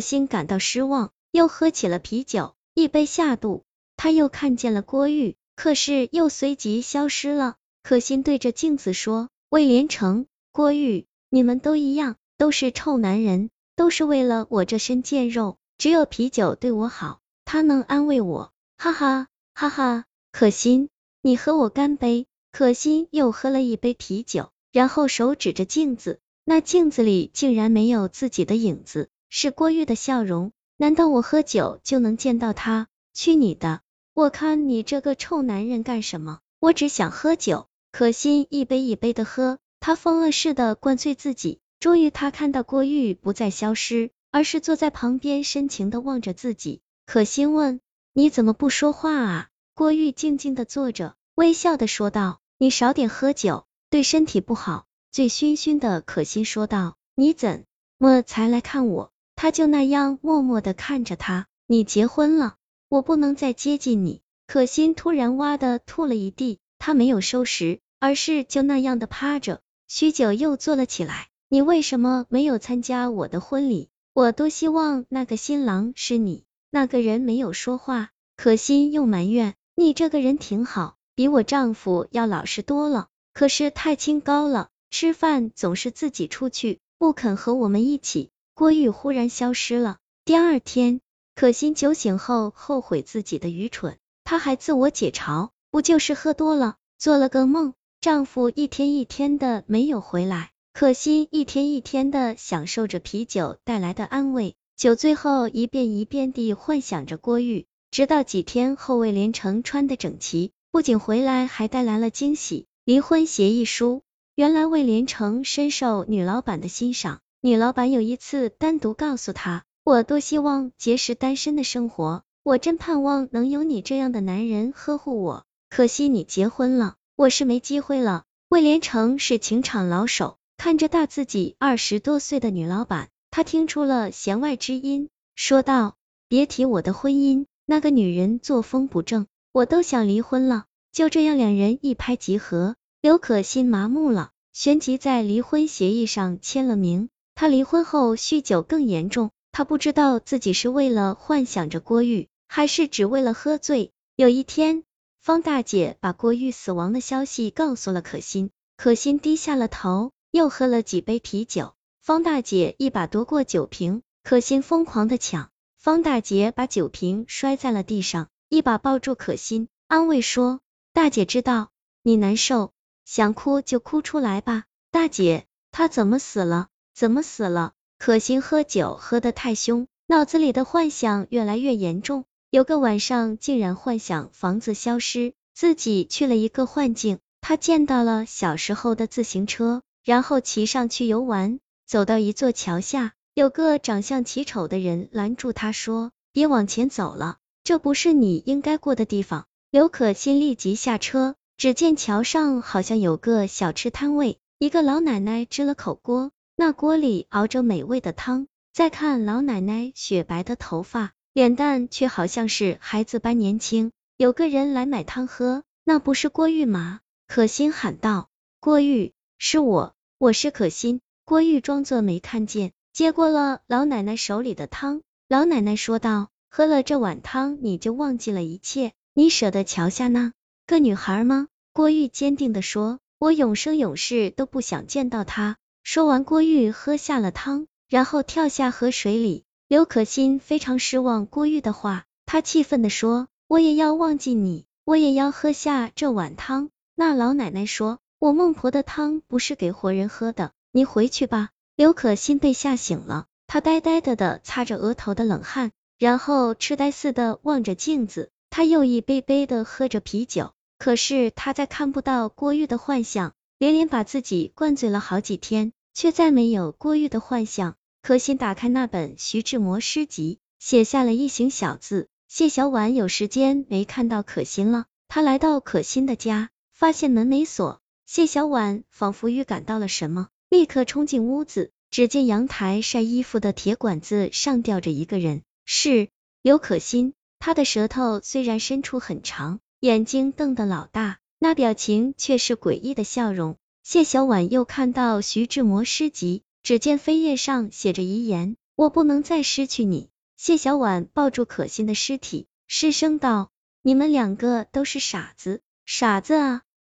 心感到失望，又喝起了啤酒，一杯下肚，他又看见了郭玉，可是又随即消失了。可心对着镜子说：“魏连成，郭玉，你们都一样，都是臭男人，都是为了我这身贱肉，只有啤酒对我好，他能安慰我。”哈哈哈哈！可心，你和我干杯！可心又喝了一杯啤酒，然后手指着镜子，那镜子里竟然没有自己的影子，是郭玉的笑容。难道我喝酒就能见到他？去你的！我看你这个臭男人干什么？我只想喝酒。可心一杯一杯的喝，他疯了似的灌醉自己。终于，他看到郭玉不再消失，而是坐在旁边深情的望着自己。可心问：你怎么不说话啊？郭玉静静的坐着。微笑的说道：“你少点喝酒，对身体不好。”醉醺醺的可心说道：“你怎么才来看我？”他就那样默默的看着他。你结婚了，我不能再接近你。可心突然哇的吐了一地，他没有收拾，而是就那样的趴着，许久又坐了起来。你为什么没有参加我的婚礼？我多希望那个新郎是你。那个人没有说话，可心又埋怨：“你这个人挺好。”比我丈夫要老实多了，可是太清高了，吃饭总是自己出去，不肯和我们一起。郭玉忽然消失了。第二天，可心酒醒后后悔自己的愚蠢，她还自我解嘲，不就是喝多了，做了个梦，丈夫一天一天的没有回来，可心一天一天的享受着啤酒带来的安慰，酒醉后一遍一遍地幻想着郭玉，直到几天后魏连成穿的整齐。不仅回来，还带来了惊喜——离婚协议书。原来魏连成深受女老板的欣赏，女老板有一次单独告诉他：“我多希望结识单身的生活，我真盼望能有你这样的男人呵护我。可惜你结婚了，我是没机会了。”魏连成是情场老手，看着大自己二十多岁的女老板，他听出了弦外之音，说道：“别提我的婚姻，那个女人作风不正。”我都想离婚了，就这样两人一拍即合。刘可欣麻木了，旋即在离婚协议上签了名。他离婚后酗酒更严重，他不知道自己是为了幻想着郭玉，还是只为了喝醉。有一天，方大姐把郭玉死亡的消息告诉了可心，可心低下了头，又喝了几杯啤酒。方大姐一把夺过酒瓶，可心疯狂的抢，方大姐把酒瓶摔在了地上。一把抱住可心，安慰说：“大姐知道你难受，想哭就哭出来吧。”大姐，他怎么死了？怎么死了？可心喝酒喝得太凶，脑子里的幻想越来越严重。有个晚上，竟然幻想房子消失，自己去了一个幻境。他见到了小时候的自行车，然后骑上去游玩。走到一座桥下，有个长相奇丑的人拦住他说：“别往前走了。”这不是你应该过的地方。刘可心立即下车，只见桥上好像有个小吃摊位，一个老奶奶支了口锅，那锅里熬着美味的汤。再看老奶奶雪白的头发，脸蛋却好像是孩子般年轻。有个人来买汤喝，那不是郭玉吗？可心喊道：“郭玉，是我，我是可心。”郭玉装作没看见，接过了老奶奶手里的汤。老奶奶说道。喝了这碗汤，你就忘记了一切？你舍得桥下那个女孩吗？郭玉坚定的说，我永生永世都不想见到她。说完，郭玉喝下了汤，然后跳下河水里。刘可心非常失望郭玉的话，她气愤的说，我也要忘记你，我也要喝下这碗汤。那老奶奶说，我孟婆的汤不是给活人喝的，你回去吧。刘可心被吓醒了，她呆呆的的擦着额头的冷汗。然后痴呆似的望着镜子，他又一杯杯的喝着啤酒，可是他再看不到郭玉的幻象，连连把自己灌醉了好几天，却再没有郭玉的幻想。可心打开那本徐志摩诗集，写下了一行小字。谢小婉有时间没看到可心了，他来到可心的家，发现门没锁。谢小婉仿佛预感到了什么，立刻冲进屋子，只见阳台晒衣服的铁管子上吊着一个人。是刘可心，他的舌头虽然伸出很长，眼睛瞪得老大，那表情却是诡异的笑容。谢小婉又看到徐志摩诗集，只见扉页上写着遗言：我不能再失去你。谢小婉抱住可心的尸体，失声道：“你们两个都是傻子，傻子啊！